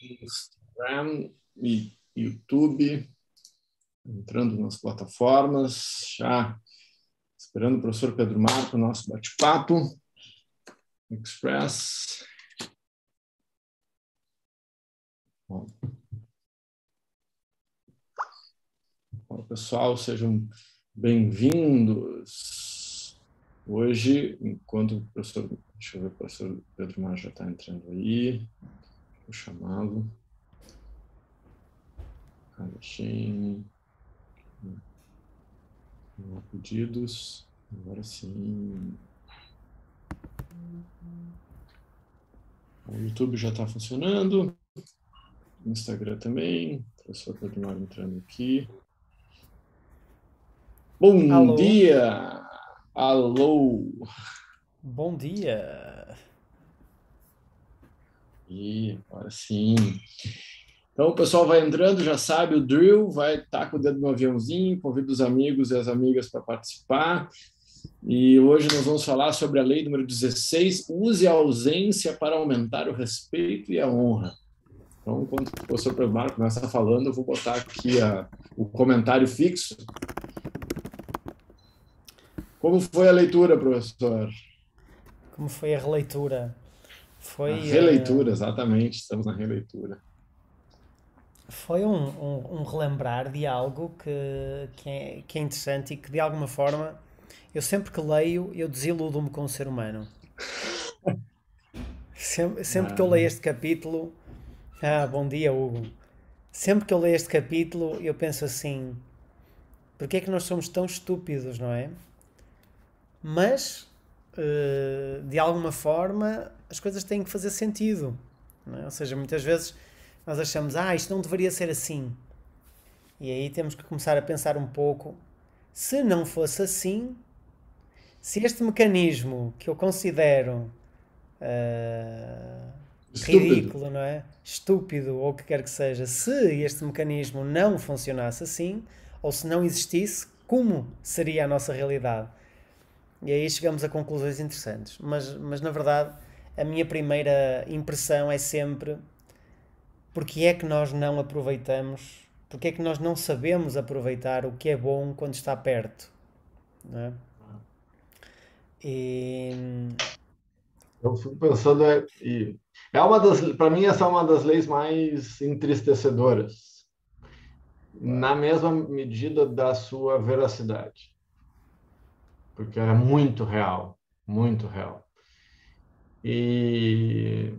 Instagram e YouTube, entrando nas plataformas, já esperando o professor Pedro Marco, nosso bate-papo. Express. Bom. Bom, pessoal, sejam bem-vindos. Hoje, enquanto o professor, deixa eu ver, o professor Pedro Mar já está entrando aí, vou chamá-lo. Alexandre. Pedidos. Agora sim. O YouTube já está funcionando. O Instagram também. Professor Pedro Mar entrando aqui. Bom Alô. dia! Alô! Bom dia! E agora sim. Então o pessoal vai entrando, já sabe o drill, vai estar tá com o dedo no aviãozinho, convida os amigos e as amigas para participar. E hoje nós vamos falar sobre a lei número 16, use a ausência para aumentar o respeito e a honra. Então, enquanto o professor Premar começa falando, eu vou botar aqui a, o comentário fixo como foi a leitura, professor? Como foi a releitura? Foi, a releitura, uh... exatamente, estamos na releitura. Foi um, um, um, relembrar de algo que, que é, que, é, interessante e que, de alguma forma, eu sempre que leio, eu desiludo-me com o ser humano. sempre, sempre que eu leio este capítulo... Ah, bom dia, Hugo. Sempre que eu leio este capítulo, eu penso assim... Porquê é que nós somos tão estúpidos, não é? mas uh, de alguma forma as coisas têm que fazer sentido. É? Ou seja, muitas vezes nós achamos, ah, isto não deveria ser assim. E aí temos que começar a pensar um pouco: se não fosse assim, se este mecanismo que eu considero uh, ridículo, não é? Estúpido ou o que quer que seja, se este mecanismo não funcionasse assim, ou se não existisse, como seria a nossa realidade? E aí chegamos a conclusões interessantes. Mas, mas na verdade, a minha primeira impressão é sempre porque é que nós não aproveitamos, porque é que nós não sabemos aproveitar o que é bom quando está perto. Não é? E... Eu fico pensando, é, é uma das, para mim, essa é uma das leis mais entristecedoras, na mesma medida da sua veracidade porque era muito real, muito real. E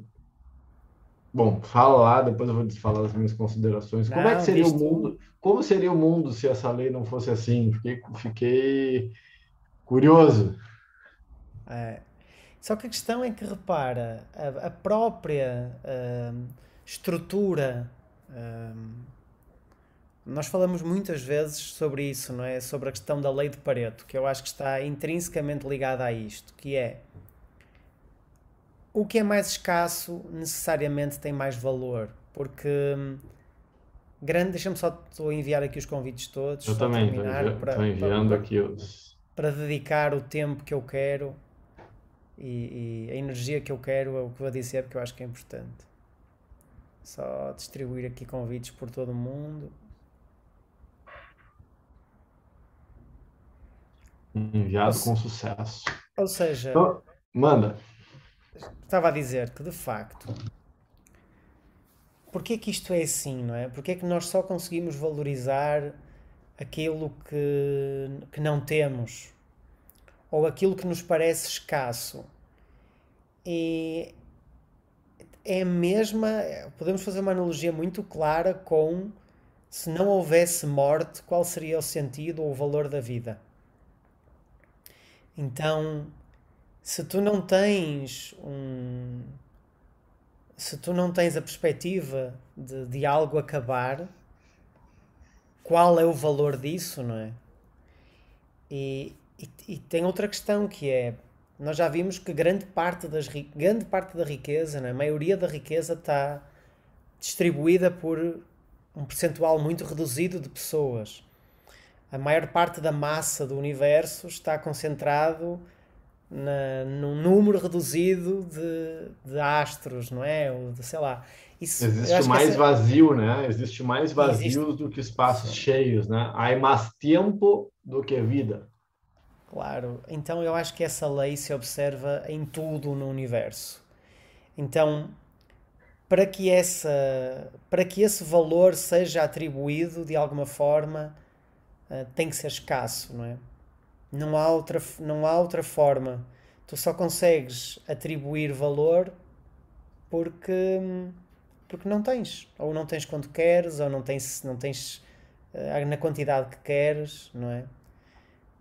bom, fala lá, depois eu vou falar as minhas considerações. Não, como é que seria o mundo? Como seria o mundo se essa lei não fosse assim? Fiquei, fiquei curioso. É. Só que a questão é que repara, a, a própria uh, estrutura uh, nós falamos muitas vezes sobre isso, não é? Sobre a questão da lei de Pareto, que eu acho que está intrinsecamente ligada a isto, que é o que é mais escasso necessariamente tem mais valor, porque hum, grande, deixa-me só enviar aqui os convites todos. Eu também estou envi para, enviando para, aqui os para dedicar o tempo que eu quero e, e, a energia que eu quero é o que vou dizer porque eu acho que é importante. Só distribuir aqui convites por todo o mundo. Enviado ou, com sucesso. Ou seja, então, manda. Estava a dizer que de facto, porque é que isto é assim, não é? Porque é que nós só conseguimos valorizar aquilo que, que não temos ou aquilo que nos parece escasso? E é a mesma. Podemos fazer uma analogia muito clara com se não houvesse morte, qual seria o sentido ou o valor da vida? Então, se tu não tens um. Se tu não tens a perspectiva de, de algo acabar, qual é o valor disso, não é? E, e, e, tem outra questão que é: nós já vimos que grande parte, das, grande parte da riqueza, é? a maioria da riqueza está distribuída por um percentual muito reduzido de pessoas a maior parte da massa do universo está concentrado na, num número reduzido de, de astros, não é? Ou de, sei lá. Isso, Existe mais essa... vazio, né? Existe mais vazios Existe... do que espaços cheios, né? Há mais tempo do que vida. Claro, então eu acho que essa lei se observa em tudo no universo. Então, para que, essa, para que esse valor seja atribuído de alguma forma, uh, tem que ser escasso, não é? Não há, outra, não há outra forma. Tu só consegues atribuir valor porque, porque não tens. Ou não tens quando queres, ou não tens, não tens uh, na quantidade que queres, não é?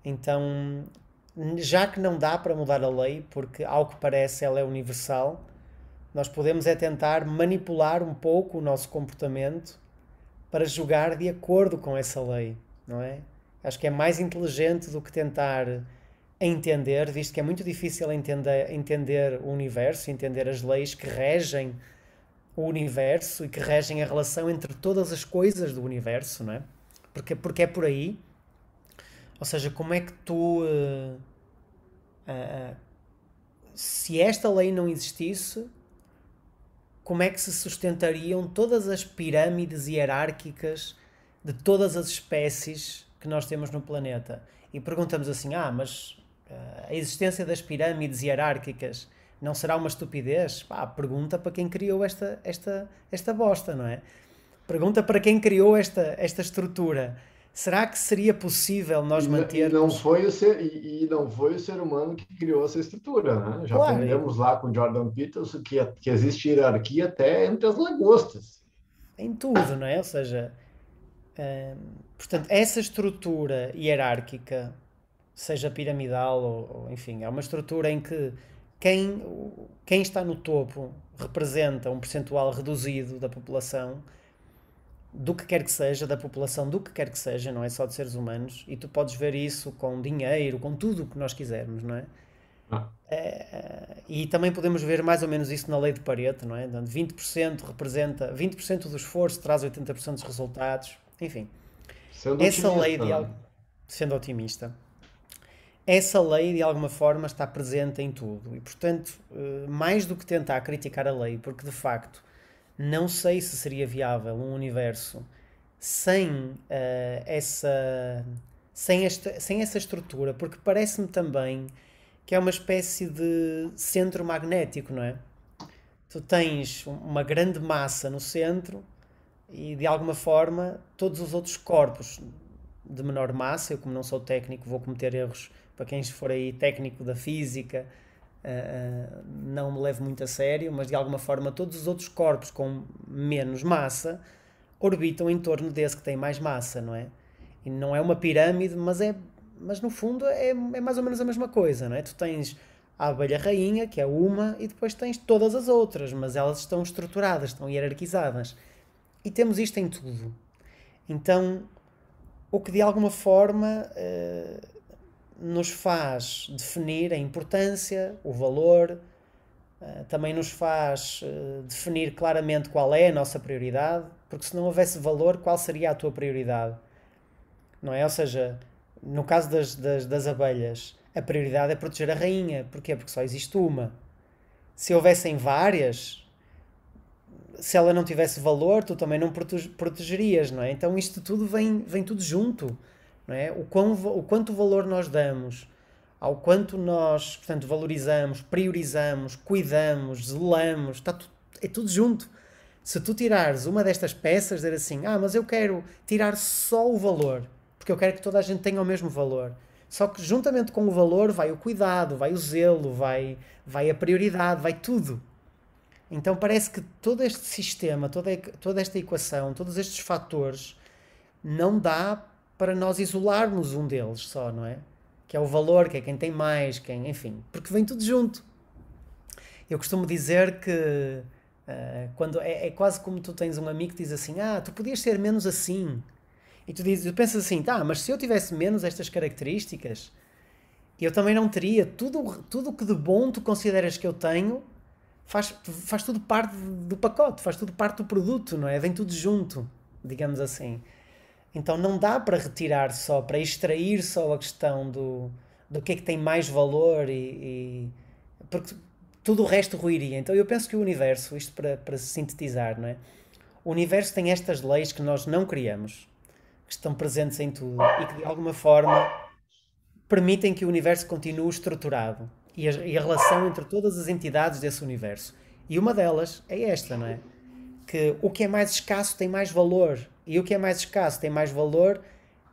Então, já que não dá para mudar a lei, porque ao que parece ela é universal, nós podemos é tentar manipular um pouco o nosso comportamento para jogar de acordo com essa lei, não é? Acho que é mais inteligente do que tentar entender, visto que é muito difícil entender, entender o universo, entender as leis que regem o universo e que regem a relação entre todas as coisas do universo, não é? Porque, porque é por aí ou seja, como é que tu. Uh, uh, se esta lei não existisse, como é que se sustentariam todas as pirâmides hierárquicas de todas as espécies que nós temos no planeta? E perguntamos assim: ah, mas uh, a existência das pirâmides hierárquicas não será uma estupidez? Pá, pergunta para quem criou esta, esta, esta bosta, não é? Pergunta para quem criou esta, esta estrutura. Será que seria possível nós mantermos... E não foi o ser, e, e, não foi o ser humano que criou essa estrutura, né? Já claro. aprendemos lá com Jordan Peterson que, que existe hierarquia até entre as lagostas. Em tudo, não é? Ou seja, portanto, essa estrutura hierárquica, seja piramidal ou, ou, enfim, é uma estrutura em que quem, quem está no topo representa um percentual reduzido da população do que quer que seja, da população, do que quer que seja, não é só de seres humanos, e tu podes ver isso com dinheiro, com tudo o que nós quisermos, não é? Ah. é? e também podemos ver mais ou menos isso na lei de Pareto, não é? 20% representa, 20% do esforço traz 80% dos resultados, enfim. Sendo essa lei de sendo otimista. Essa lei de alguma forma está presente em tudo e, portanto, eh, mais do que tentar criticar a lei, porque de facto não sei se seria viável um universo sem uh, essa sem esta sem essa estrutura, porque parece-me também que é uma espécie de centro magnético, não é? Tu tens uma grande massa no centro e de alguma forma todos os outros corpos de menor massa, eu como não sou técnico vou cometer erros para quem for aí técnico da física, uh, não me levo muito a sério, mas de alguma forma todos os outros corpos com menos massa orbitam em torno desse que tem mais massa, não é? E não é uma pirâmide, mas é mas no fundo é, é mais ou menos a mesma coisa, não é? Tu tens a abelha rainha, que é uma, e depois tens todas as outras, mas elas estão estruturadas, estão hierarquizadas. E temos isto em tudo. Então, o que de alguma forma uh, nos faz definir a importância, o valor, uh, também nos faz uh, definir claramente qual é a nossa prioridade, porque se não houvesse valor, qual seria a tua prioridade? Não é? Ou seja, no caso das, das, das abelhas, a prioridade é proteger a rainha. Porquê? Porque só existe uma. Se houvessem várias, se ela não tivesse valor, tu também não protegerias, não é? Então isto tudo vem, vem tudo junto não é? O, quão, o quanto valor nós damos, ao quanto nós, portanto, valorizamos, priorizamos, cuidamos, zelamos, está tu, é tudo junto. Se tu tirares uma destas peças, dizer assim, ah, mas eu quero tirar só o valor, porque eu quero que toda a gente tenha o mesmo valor. Só que juntamente com o valor vai o cuidado, vai o zelo, vai, vai a prioridade, vai tudo. Então parece que todo este sistema, toda, toda esta equação, todos estes fatores, não dá para nós isolarmos um deles só, não é? Que é o valor, que é quem tem mais, quem, enfim, porque vem tudo junto. Eu costumo dizer que uh, quando é, é, quase como tu tens um amigo que diz assim: Ah, tu podias ser menos assim. E tu, dizes, tu pensas assim: Tá, mas se eu tivesse menos estas características, eu também não teria. Tudo tudo que de bom tu consideras que eu tenho faz, faz tudo parte do pacote, faz tudo parte do produto, não é? Vem tudo junto, digamos assim. Então não dá para retirar só, para extrair só a questão do, do que é que tem mais valor e, e porque tudo o resto ruiria. Então eu penso que o universo, isto para, para sintetizar, não é? O universo tem estas leis que nós não criamos, que estão presentes em tudo e que de alguma forma permitem que o universo continue estruturado e a, e a relação entre todas as entidades desse universo. E uma delas é esta, não é? Que o que é mais escasso tem mais valor e o que é mais escasso tem mais valor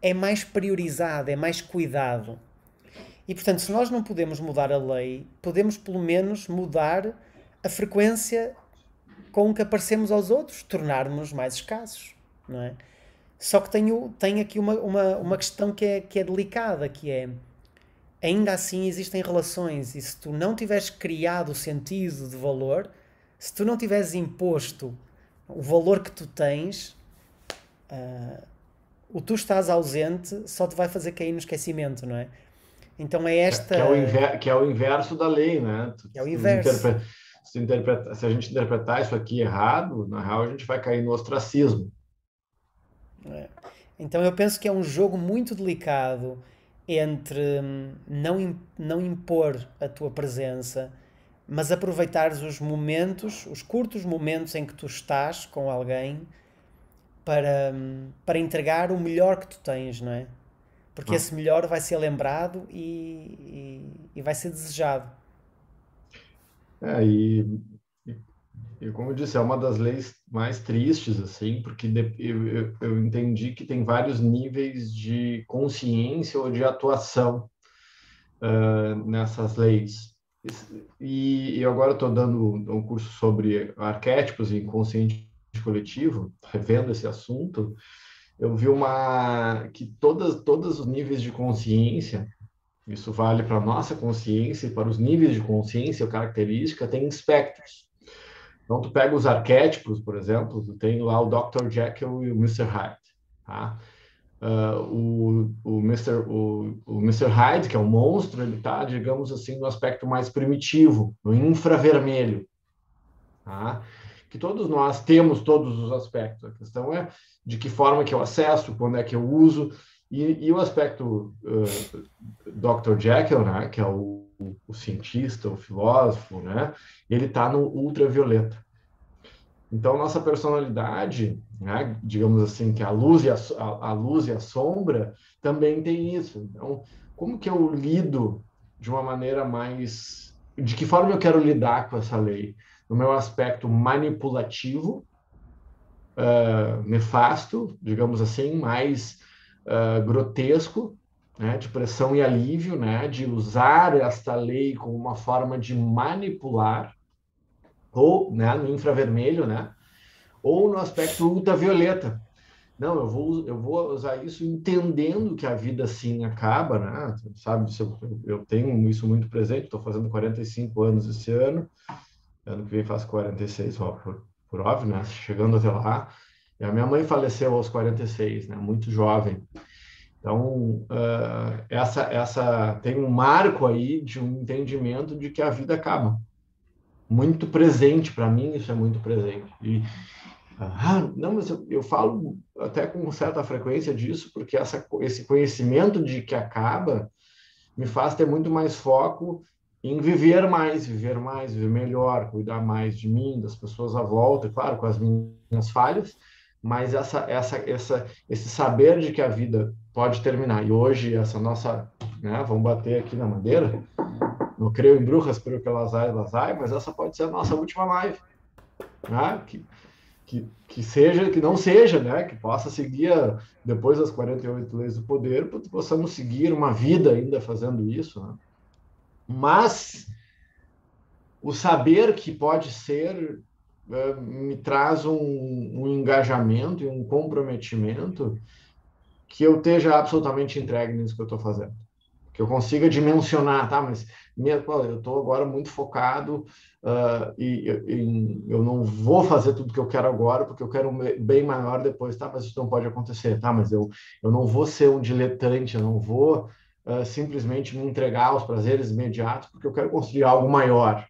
é mais priorizado, é mais cuidado. E portanto, se nós não podemos mudar a lei, podemos pelo menos mudar a frequência com que aparecemos aos outros, tornar-nos mais escassos, não é? Só que tenho, tenho aqui uma, uma, uma questão que é, que é delicada, que é ainda assim existem relações e se tu não tiveres criado o sentido de valor, se tu não tiveres imposto o valor que tu tens, uh, o tu estás ausente só te vai fazer cair no esquecimento, não é? Então é esta. Que é o, inver... que é o inverso da lei, né? é o inverso. Se, interpreta... se, a gente interpretar isso aqui errado, na real a gente vai cair no ostracismo. É. Então eu penso que é um jogo muito delicado entre hum, não, não impor a tua presença, mas aproveitares os momentos, os curtos momentos em que tu estás com alguém para, hum, para entregar o melhor que tu tens, não é? Porque ah. esse melhor vai ser lembrado e, e, e vai ser desejado. É, e e como eu disse, é uma das leis mais tristes, assim, porque eu, eu, entendi que tem vários níveis de consciência ou de atuação uh, nessas leis. E, e agora estou dando um curso sobre arquétipos e inconsciente coletivo, revendo esse assunto, eu vi uma que todas todos os níveis de consciência, isso vale para a nossa consciência e para os níveis de consciência ou característica, tem espectros. Então, tu pega os arquétipos, por exemplo, tu tem lá o Dr. Jekyll e o Mr. Hyde, tá? Uh, o, o, Mr., o, o Mr. Hyde, que é um monstro, ele está, digamos assim, no aspecto mais primitivo, no infravermelho, tá? Que todos nós temos todos os aspectos. A questão é de que forma que eu acesso, quando é que eu uso, e, e o aspecto uh, Dr. Jekyll, né, que é o o, cientista, o filósofo, né? Ele está no ultravioleta. Então, nossa personalidade, né, digamos assim, que a luz, e a, a, luz e a sombra também tem isso. Então, como que eu lido de uma maneira mais... De que forma eu quero lidar com essa lei? No meu aspecto manipulativo, uh, nefasto, digamos assim, mais uh, grotesco, né, de pressão e alívio, né, de usar esta lei como uma forma de manipular, ou né, no infravermelho, né, ou no aspecto ultravioleta. Não, eu vou, eu vou usar isso entendendo que a vida sim acaba, né? Sabe, eu, eu tenho isso muito presente, estou fazendo 45 anos esse ano, ano que vem faço 46, ó, por, por óbvio, né? Chegando até lá. E a minha mãe faleceu aos 46, né? Muito jovem. Então, uh, essa, essa tem um marco aí de um entendimento de que a vida acaba. Muito presente, para mim, isso é muito presente. E, ah, não, mas eu, eu, falo até com certa frequência disso, porque essa, esse conhecimento de que acaba me faz ter muito mais foco em viver mais, viver mais, viver melhor, cuidar mais de mim, das pessoas à volta, claro, com as minhas falhas, mas essa, essa, essa, esse saber de que a vida pode terminar. E hoje, essa nossa, né, vamos bater aqui na madeira, não creio em bruxas, creio que elas elas mas essa pode ser a nossa última live. Né? Que, que, que seja, que não seja, né? Que possa seguir, depois das 48 leis do poder, possamos seguir uma vida ainda fazendo isso, né? Mas o saber que pode ser eh, me traz um, um engajamento e um comprometimento que eu esteja absolutamente entregue nisso que eu estou fazendo. Que eu consiga dimensionar, tá? Mas minha, eu estou agora muito focado uh, e, e, eu não vou fazer tudo que eu quero agora, porque eu quero um bem maior depois, tá? Mas isso não pode acontecer, tá? Mas eu, eu não vou ser um diletante, eu não vou uh, simplesmente me entregar aos prazeres imediatos, porque eu quero construir algo maior.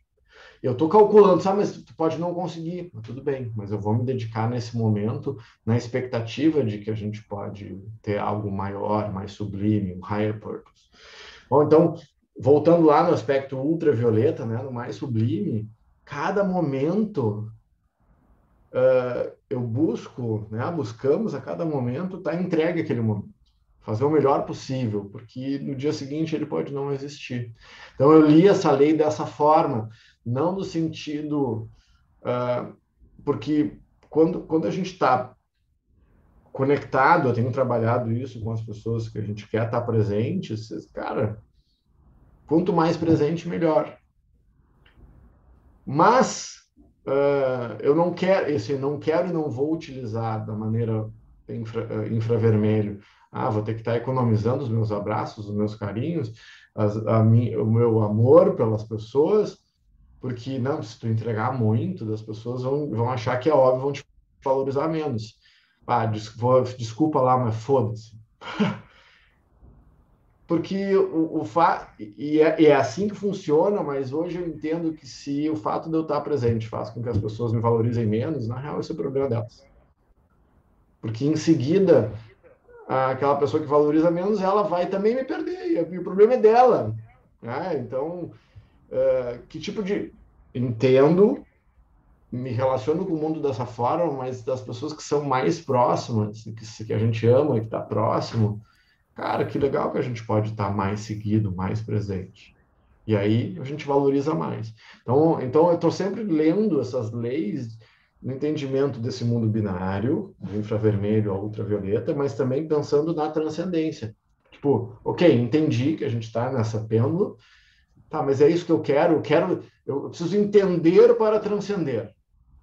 Eu estou calculando, sabe, mas tu pode não conseguir, tudo bem, mas eu vou me dedicar nesse momento na expectativa de que a gente pode ter algo maior, mais sublime, um higher purpose. Bom, então, voltando lá no aspecto ultravioleta, né, no mais sublime, cada momento uh, eu busco, né, buscamos a cada momento estar tá entregue aquele momento, fazer o melhor possível, porque no dia seguinte ele pode não existir. Então eu li essa lei dessa forma, não no sentido uh, porque quando quando a gente está conectado, eu tenho trabalhado isso com as pessoas que a gente quer estar tá presente, cara, quanto mais presente melhor. Mas uh, eu não quero, esse não quero e não vou utilizar da maneira infra, uh, infravermelho. Ah, vou ter que estar economizando os meus abraços, os meus carinhos, as, o meu amor pelas pessoas, porque não, se tu entregar muito, as pessoas vão, vão achar que é óbvio, vão te valorizar menos. Ah, desculpa lá, mas foda-se. porque o, o e é, e é, assim que funciona, mas hoje eu entendo que se o fato de eu estar presente faz com que as pessoas me valorizem menos, na real esse é o problema delas. Porque em seguida, aquela pessoa que valoriza menos, ela vai também me perder, e o problema é dela. Né? Então, uh, que tipo de... Entendo, me relaciono com o mundo dessa forma, mas das pessoas que são mais próximas, que, que a gente ama, que está próximo, cara, que legal que a gente pode estar mais seguido, mais presente. E aí a gente valoriza mais. Então, então eu estou sempre lendo essas leis no entendimento desse mundo binário, do infravermelho ao ultravioleta, mas também pensando na transcendência. Tipo, ok, entendi que a gente está nessa pêndulo, tá, mas é isso que eu quero, eu quero, eu preciso entender para transcender.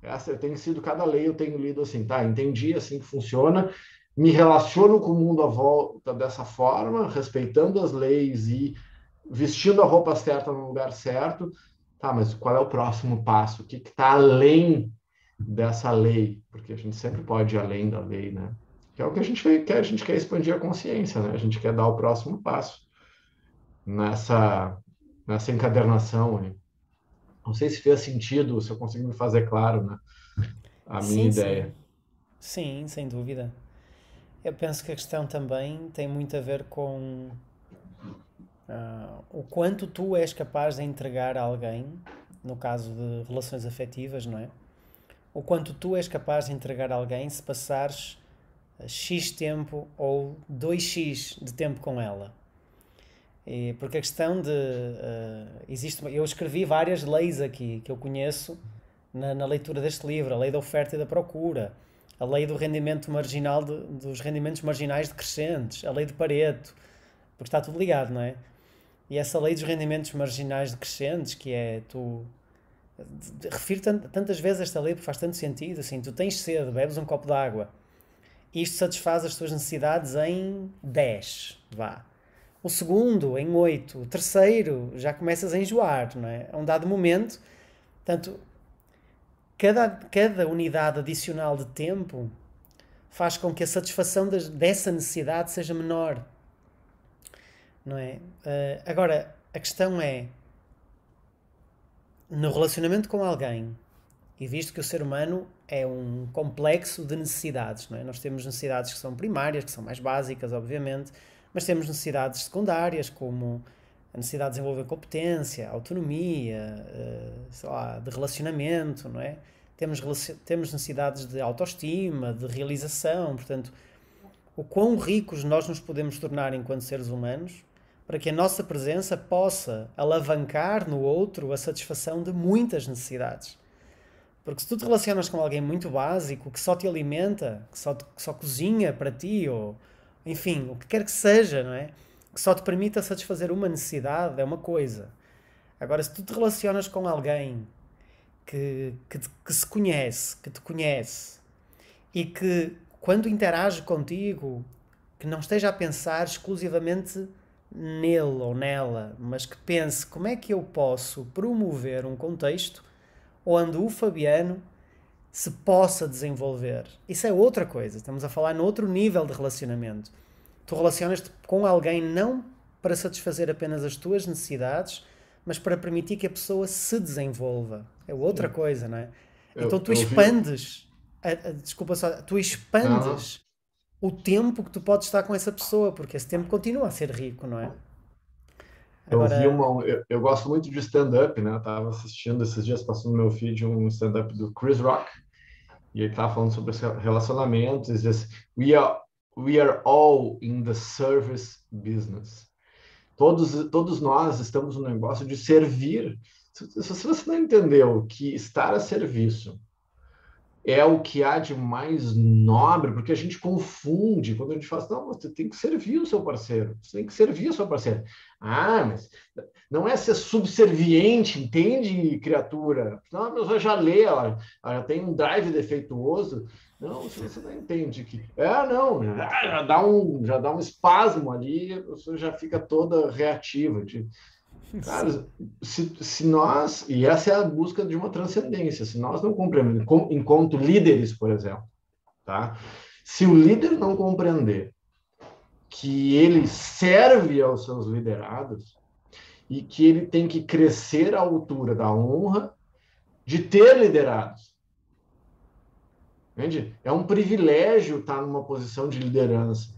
Essa tem sido cada lei eu tenho lido assim, tá? Entendi assim que funciona me relaciono com o mundo à volta dessa forma, respeitando as leis e vestindo a roupa certa no lugar certo. Tá, mas qual é o próximo passo? O que está além dessa lei? Porque a gente sempre pode ir além da lei, né? Que é o que a gente quer, a gente quer expandir a consciência, né? A gente quer dar o próximo passo nessa, nessa encadernação. Né? Não sei se fez sentido, se eu consigo me fazer claro, né? A minha sim, ideia. Sim. sim, sem dúvida. Eu penso que a questão também tem muito a ver com uh, o quanto tu és capaz de entregar a alguém, no caso de relações afetivas, não é? O quanto tu és capaz de entregar a alguém se passares X tempo ou 2X de tempo com ela. E porque a questão de. Uh, existe, eu escrevi várias leis aqui que eu conheço na, na leitura deste livro: a lei da oferta e da procura a lei do rendimento marginal de, dos rendimentos marginais decrescentes, a lei de Pareto, porque está tudo ligado, não é? E essa lei dos rendimentos marginais decrescentes, que é tu refiro tantas vezes esta lei porque faz tanto sentido, assim, tu tens sede, bebes um copo de água, isto satisfaz as tuas necessidades em 10, vá. O segundo, em 8. O terceiro, já começas a enjoar, não é? A um dado momento, portanto, cada, cada unidade adicional de tempo faz com que a satisfação das, dessa necessidade seja menor. Não é? Uh, agora, a questão é: no relacionamento com alguém, e visto que o ser humano é um complexo de necessidades, não é? nós temos necessidades que são primárias, que são mais básicas, obviamente, mas temos necessidades secundárias, como a necessidade de desenvolver competência, autonomia, uh, lá, de relacionamento, não é? Temos, temos necessidades de autoestima, de realização, portanto, o quão ricos nós nos podemos tornar enquanto seres humanos para que a nossa presença possa alavancar no outro a satisfação de muitas necessidades. Porque se tu te relacionas com alguém muito básico, que só te alimenta, que só, que só cozinha para ti, ou enfim, o que quer que seja, não é? Que só te permita satisfazer uma necessidade, é uma coisa. Agora, se tu te relacionas com alguém que, que, que se conhece, que te conhece e que quando interage contigo, que não esteja a pensar exclusivamente nele ou nela, mas que pense como é que eu posso promover um contexto onde o Fabiano se possa desenvolver. Isso é outra coisa. Estamos a falar noutro nível de relacionamento. Tu relacionas-te com alguém não para satisfazer apenas as tuas necessidades, mas para permitir que a pessoa se desenvolva. É outra coisa, não é? Eu, então tu expandes, a, a, desculpa só, tu expandes o tempo que tu podes estar com essa pessoa, porque esse tempo continua a ser rico, não é? Agora... Eu, vi uma, eu, eu gosto muito de stand-up, né? Eu tava assistindo esses dias, passando no meu feed, um stand-up do Chris Rock, e ele tava falando sobre relacionamentos, e diz we are, we are all in the service business. Todos, todos nós estamos no negócio de servir. Se, se você não entendeu que estar a serviço é o que há de mais nobre, porque a gente confunde quando a gente fala assim, não, você tem que servir o seu parceiro, você tem que servir a sua parceira. Ah, mas não é ser subserviente, entende, criatura? Não, a pessoa já lê, ela, ela tem um drive defeituoso. Não, você não entende que. É, não, já dá um, já dá um espasmo ali, a pessoa já fica toda reativa. De, Cara, se, se nós, e essa é a busca de uma transcendência, se nós não compreendemos, enquanto líderes, por exemplo, tá? Se o líder não compreender que ele serve aos seus liderados e que ele tem que crescer à altura da honra de ter liderados. Entende? É um privilégio estar numa posição de liderança.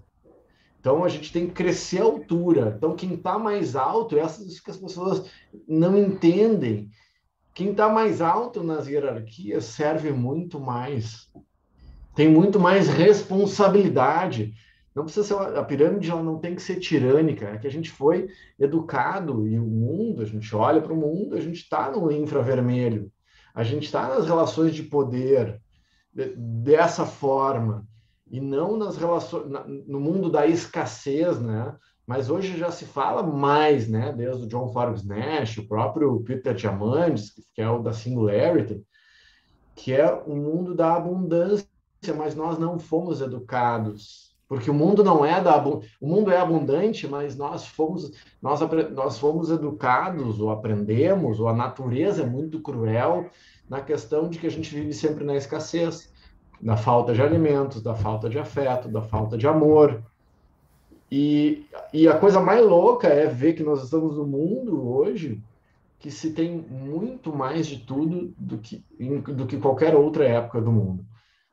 Então a gente tem que crescer a altura. Então quem está mais alto, essas que as pessoas não entendem. Quem está mais alto nas hierarquias serve muito mais. Tem muito mais responsabilidade. Não precisa ser a pirâmide, ela não tem que ser tirânica. É que a gente foi educado e o mundo, a gente olha para o mundo, a gente está no infravermelho. A gente está nas relações de poder dessa forma e não nas relações no mundo da escassez, né? Mas hoje já se fala mais, né? Desde o John Forbes Nash, o próprio Peter Diamandis, que é o da Singularity, que é o mundo da abundância, mas nós não fomos educados, porque o mundo não é da o mundo é abundante, mas nós fomos nós nós fomos educados ou aprendemos, ou a natureza é muito cruel na questão de que a gente vive sempre na escassez da falta de alimentos, da falta de afeto, da falta de amor. E, e a coisa mais louca é ver que nós estamos no mundo hoje que se tem muito mais de tudo do que, do que qualquer outra época do mundo.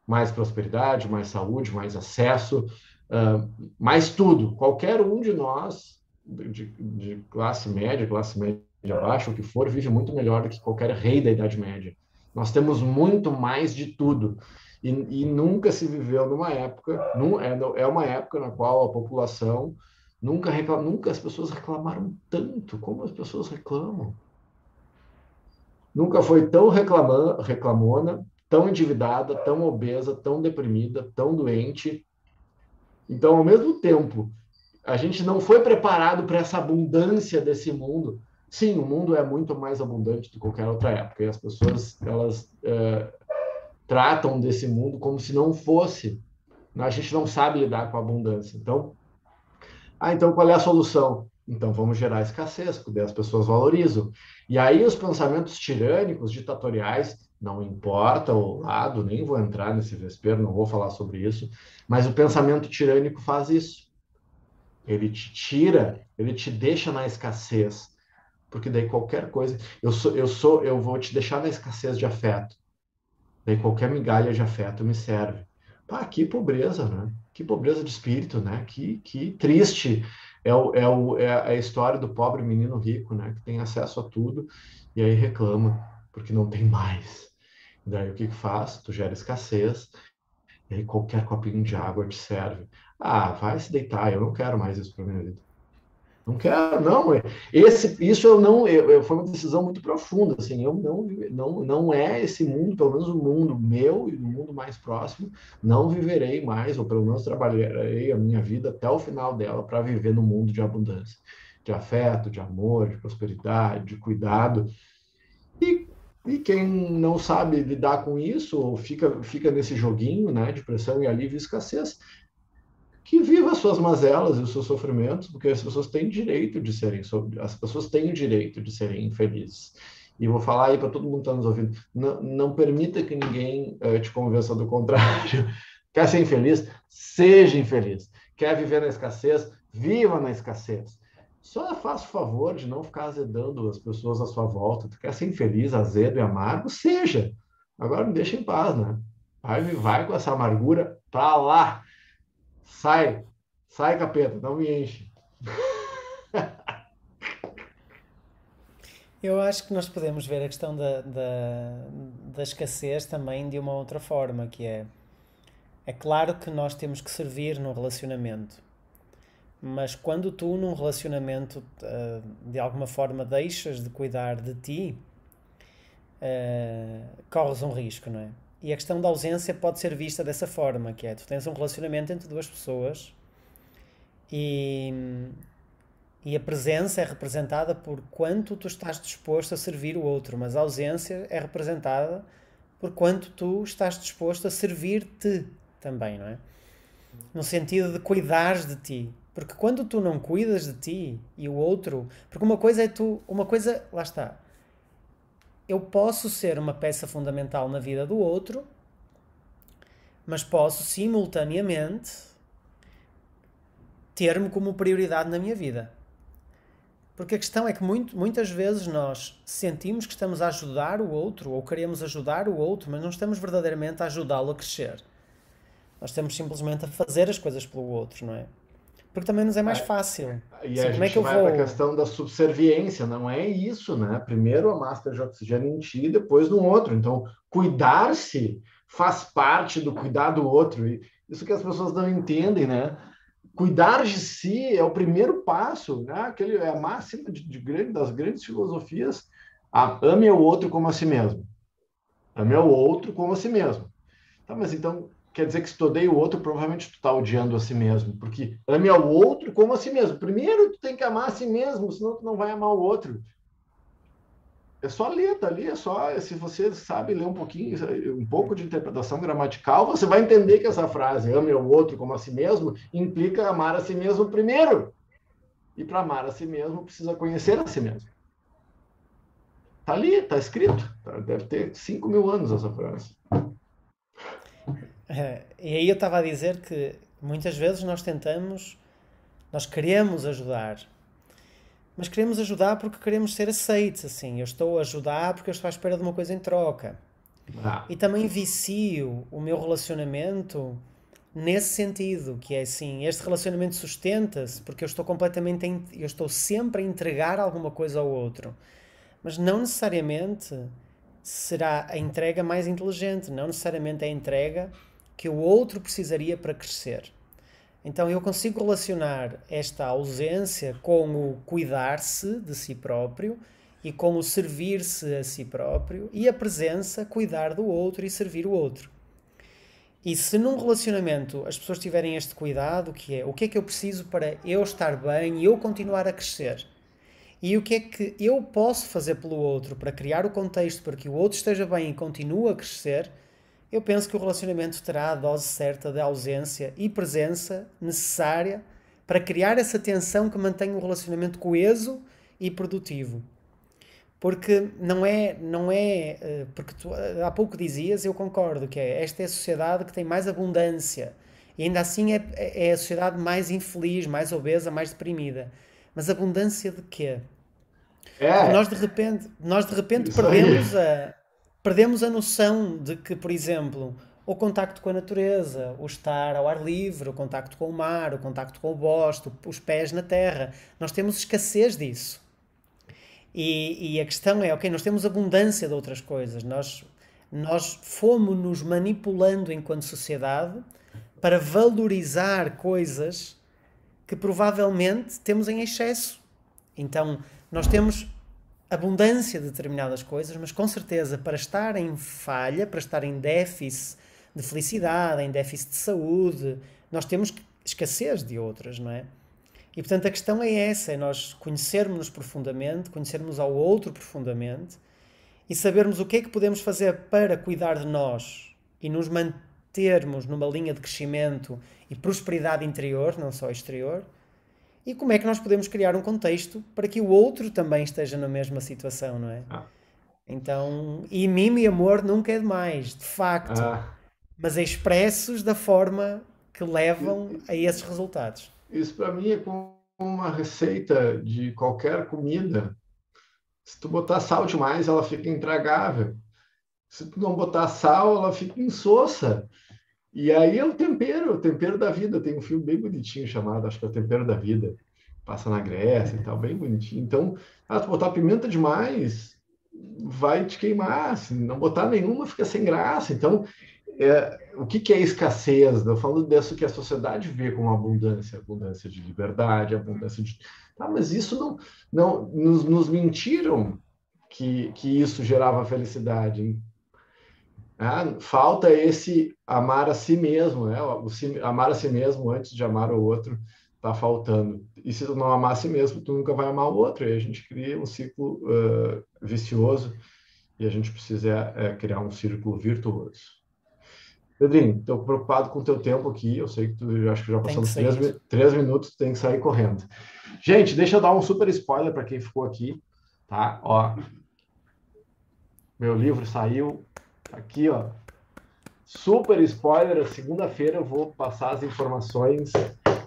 Mais prosperidade, mais saúde, mais acesso, uh, mais tudo. Qualquer um de nós, de, de classe média, classe média abaixo, o que for, vive muito melhor do que qualquer rei da Idade Média. Nós temos muito mais de tudo. E, e nunca se viveu numa época, num, é, é uma época na qual a população nunca reclam, nunca as pessoas reclamaram tanto como as pessoas reclamam. Nunca foi tão reclama, reclamona, tão endividada, tão obesa, tão deprimida, tão doente. Então, ao mesmo tempo, a gente não foi preparado para essa abundância desse mundo. Sim, o mundo é muito mais abundante do que qualquer outra época. E as pessoas, elas é, tratam desse mundo como se não fosse. A gente não sabe lidar com a abundância. Então, ah, então qual é a solução? Então vamos gerar escassez, porque as pessoas valorizam. E aí os pensamentos tirânicos, ditatoriais, não importa o lado, nem vou entrar nesse vespeiro, não vou falar sobre isso, mas o pensamento tirânico faz isso. Ele te tira, ele te deixa na escassez, porque daí qualquer coisa, eu sou, eu sou, eu vou te deixar na escassez de afeto. Daí qualquer migalha de afeto me serve. Pá, que pobreza, né? Que pobreza de espírito, né? Que, que triste é, o, é, o, é a história do pobre menino rico, né? Que tem acesso a tudo e aí reclama porque não tem mais. Daí o que, que faz? Tu gera escassez e aí qualquer copinho de água te serve. Ah, vai se deitar, eu não quero mais isso para minha vida. Não quero, não. É, esse, isso eu não, eu, foi uma decisão muito profunda. Assim, eu não, não, não é esse mundo, pelo menos o mundo meu e o mundo mais próximo, não viverei mais, ou pelo menos trabalharei a minha vida até o final dela para viver no mundo de abundância, de afeto, de amor, de prosperidade, de cuidado. E, e quem não sabe lidar com isso, ou fica, fica nesse joguinho né, de pressão e alívio e escassez, que viva as suas mazelas e os seus sofrimentos, porque as pessoas têm direito de serem, as pessoas têm o direito de serem infelizes. E vou falar aí para todo mundo que está nos ouvindo, não, não permita que ninguém uh, te convença do contrário. Quer ser infeliz? Seja infeliz. Quer viver na escassez? Viva na escassez. Só faça o favor de não ficar azedando as pessoas à sua volta. Tu quer ser infeliz, azedo e amargo? Seja. Agora me deixa em paz, né? Vai, vai com essa amargura para lá. Sai, sai, capeta, não me enche. Eu acho que nós podemos ver a questão da, da, da escassez também de uma outra forma, que é é claro que nós temos que servir no relacionamento, mas quando tu num relacionamento uh, de alguma forma deixas de cuidar de ti, uh, corres um risco, não é? E a questão da ausência pode ser vista dessa forma, que é tu tens um relacionamento entre duas pessoas e, e a presença é representada por quanto tu estás disposto a servir o outro, mas a ausência é representada por quanto tu estás disposto a servir-te também, não é? No sentido de cuidares de ti. Porque quando tu não cuidas de ti e o outro, porque uma coisa é tu, uma coisa, lá está. Eu posso ser uma peça fundamental na vida do outro, mas posso simultaneamente ter-me como prioridade na minha vida. Porque a questão é que muito, muitas vezes nós sentimos que estamos a ajudar o outro ou queremos ajudar o outro, mas não estamos verdadeiramente a ajudá-lo a crescer. Nós estamos simplesmente a fazer as coisas pelo outro, não é? Porque também nos é mais fácil. E a como é que eu vai vou... para a questão da subserviência, não é isso, né? Primeiro a máscara de oxigênio em ti, depois no outro. Então, cuidar-se faz parte do cuidar do outro. E isso que as pessoas não entendem, né? Cuidar de si é o primeiro passo, né? Aquele, é a máxima de, de grande, das grandes filosofias. A, ame o outro como a si mesmo. Ame o outro como a si mesmo. Tá, mas então, quer dizer que se tu odeia o outro, provavelmente tu está odiando a si mesmo, porque ame ao outro como a si mesmo. Primeiro tu tem que amar a si mesmo, senão tu não vai amar o outro. É só ler, tá ali, é só, se você sabe ler um pouquinho, um pouco de interpretação gramatical, você vai entender que essa frase, ame ao outro como a si mesmo, implica amar a si mesmo primeiro. E para amar a si mesmo, precisa conhecer a si mesmo. Tá ali, tá escrito. Deve ter 5 mil anos essa frase. É, e aí eu estava a dizer que muitas vezes nós tentamos, nós queremos ajudar, mas queremos ajudar porque queremos ser aceitos, assim, eu estou a ajudar porque eu estou à espera de uma coisa em troca. Ah. E também vicio o meu relacionamento nesse sentido, que é assim, este relacionamento sustenta-se porque eu estou completamente, eu estou sempre a entregar alguma coisa ao outro, mas não necessariamente será a entrega mais inteligente, não necessariamente a entrega que o outro precisaria para crescer. Então eu consigo relacionar esta ausência com o cuidar-se de si próprio e com o servir-se a si próprio e a presença, cuidar do outro e servir o outro. E se num relacionamento as pessoas tiverem este cuidado, que é o que é que eu preciso para eu estar bem e eu continuar a crescer? E o que é que eu posso fazer pelo outro para criar o contexto para que o outro esteja bem e continue a crescer? Eu penso que o relacionamento terá a dose certa de ausência e presença necessária para criar essa tensão que mantém o relacionamento coeso e produtivo. Porque não é, não é, eh, porque tu há pouco dizias, eu concordo, que é, esta é a sociedade que tem mais abundância. E ainda assim é, é a sociedade mais infeliz, mais obesa, mais deprimida. Mas abundância de quê? É. Nós de repente, nós de repente perdemos a, perdemos a noção de que, por exemplo, o contacto com a natureza, o estar ao ar livre, o contacto com o mar, o contacto com o bosque, os pés na terra, nós temos escassez disso. E, e a questão é, ok, nós temos abundância de outras coisas, nós, nós fomos-nos manipulando enquanto sociedade para valorizar coisas que provavelmente temos em excesso. Então, nós temos abundância de determinadas coisas, mas com certeza para estar em falha, para estar em déficit de felicidade, em déficit de saúde, nós temos escassez de outras, não é? E portanto a questão é essa, é nós conhecermos-nos profundamente, conhecermos ao outro profundamente e sabermos o que é que podemos fazer para cuidar de nós e nos mantermos numa linha de crescimento e prosperidade interior, não só exterior, e como é que nós podemos criar um contexto para que o outro também esteja na mesma situação, não é? Ah. Então, e mimo e amor nunca é demais, de facto, ah. mas é expressos da forma que levam a esses resultados. Isso para mim é como uma receita de qualquer comida. Se tu botar sal demais, ela fica intragável. Se tu não botar sal, ela fica insossa. E aí é o tempero, o tempero da vida. Tem um filme bem bonitinho chamado, acho que é o Tempero da Vida. passa na Grécia e tal, bem bonitinho. Então, ah, tu botar pimenta demais, vai te queimar. Se não botar nenhuma, fica sem graça. Então, é, o que, que é escassez? Eu falo dessa que a sociedade vê como abundância, abundância de liberdade, abundância de. Tá, mas isso não, não nos, nos mentiram que, que isso gerava felicidade. Ah, falta esse amar a si mesmo, né? O, amar a si mesmo antes de amar o outro está faltando. E se tu não amar a si mesmo, tu nunca vai amar o outro. E a gente cria um ciclo uh, vicioso e a gente precisa uh, criar um círculo virtuoso. Pedrinho, estou preocupado com o teu tempo aqui. Eu sei que tu acho que já passamos três, três minutos, tem que sair correndo. Gente, deixa eu dar um super spoiler para quem ficou aqui, tá? Ó, meu livro saiu aqui, ó. Super spoiler. Segunda-feira eu vou passar as informações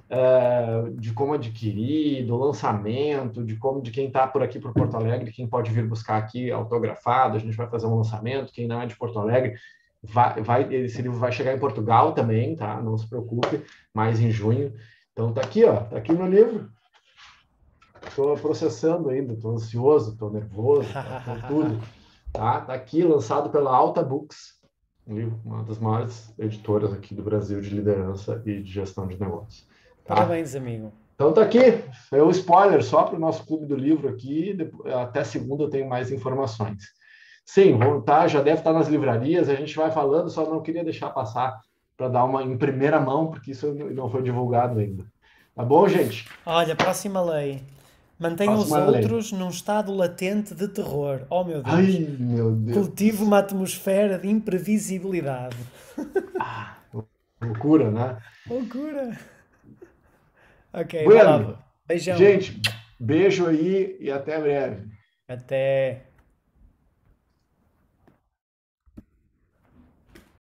é, de como adquirir, do lançamento, de como de quem está por aqui por Porto Alegre, quem pode vir buscar aqui autografado. A gente vai fazer um lançamento. Quem não é de Porto Alegre vai, vai esse livro vai chegar em Portugal também, tá? Não se preocupe, mais em junho. Então tá aqui, ó, tá aqui meu livro. Estou processando ainda, estou ansioso, estou nervoso, tá, tudo. Tá? tá aqui, lançado pela Alta Books, um livro, uma das maiores editoras aqui do Brasil de liderança e de gestão de negócios. Tá? Parabéns, amigo. Então tá aqui, é o spoiler só para o nosso clube do livro aqui. Até segunda eu tenho mais informações. Sim, vou, tá, já deve estar nas livrarias, a gente vai falando, só não queria deixar passar para dar uma em primeira mão, porque isso não foi divulgado ainda. Tá bom, gente? Olha, próxima lei. Mantenha os outros lei. num estado latente de terror. Oh meu Deus. Ai, meu Deus. Cultive uma atmosfera de imprevisibilidade. Ah, loucura, né? Loucura. Ok, bueno, Beijão. Gente, beijo aí e até breve. Até.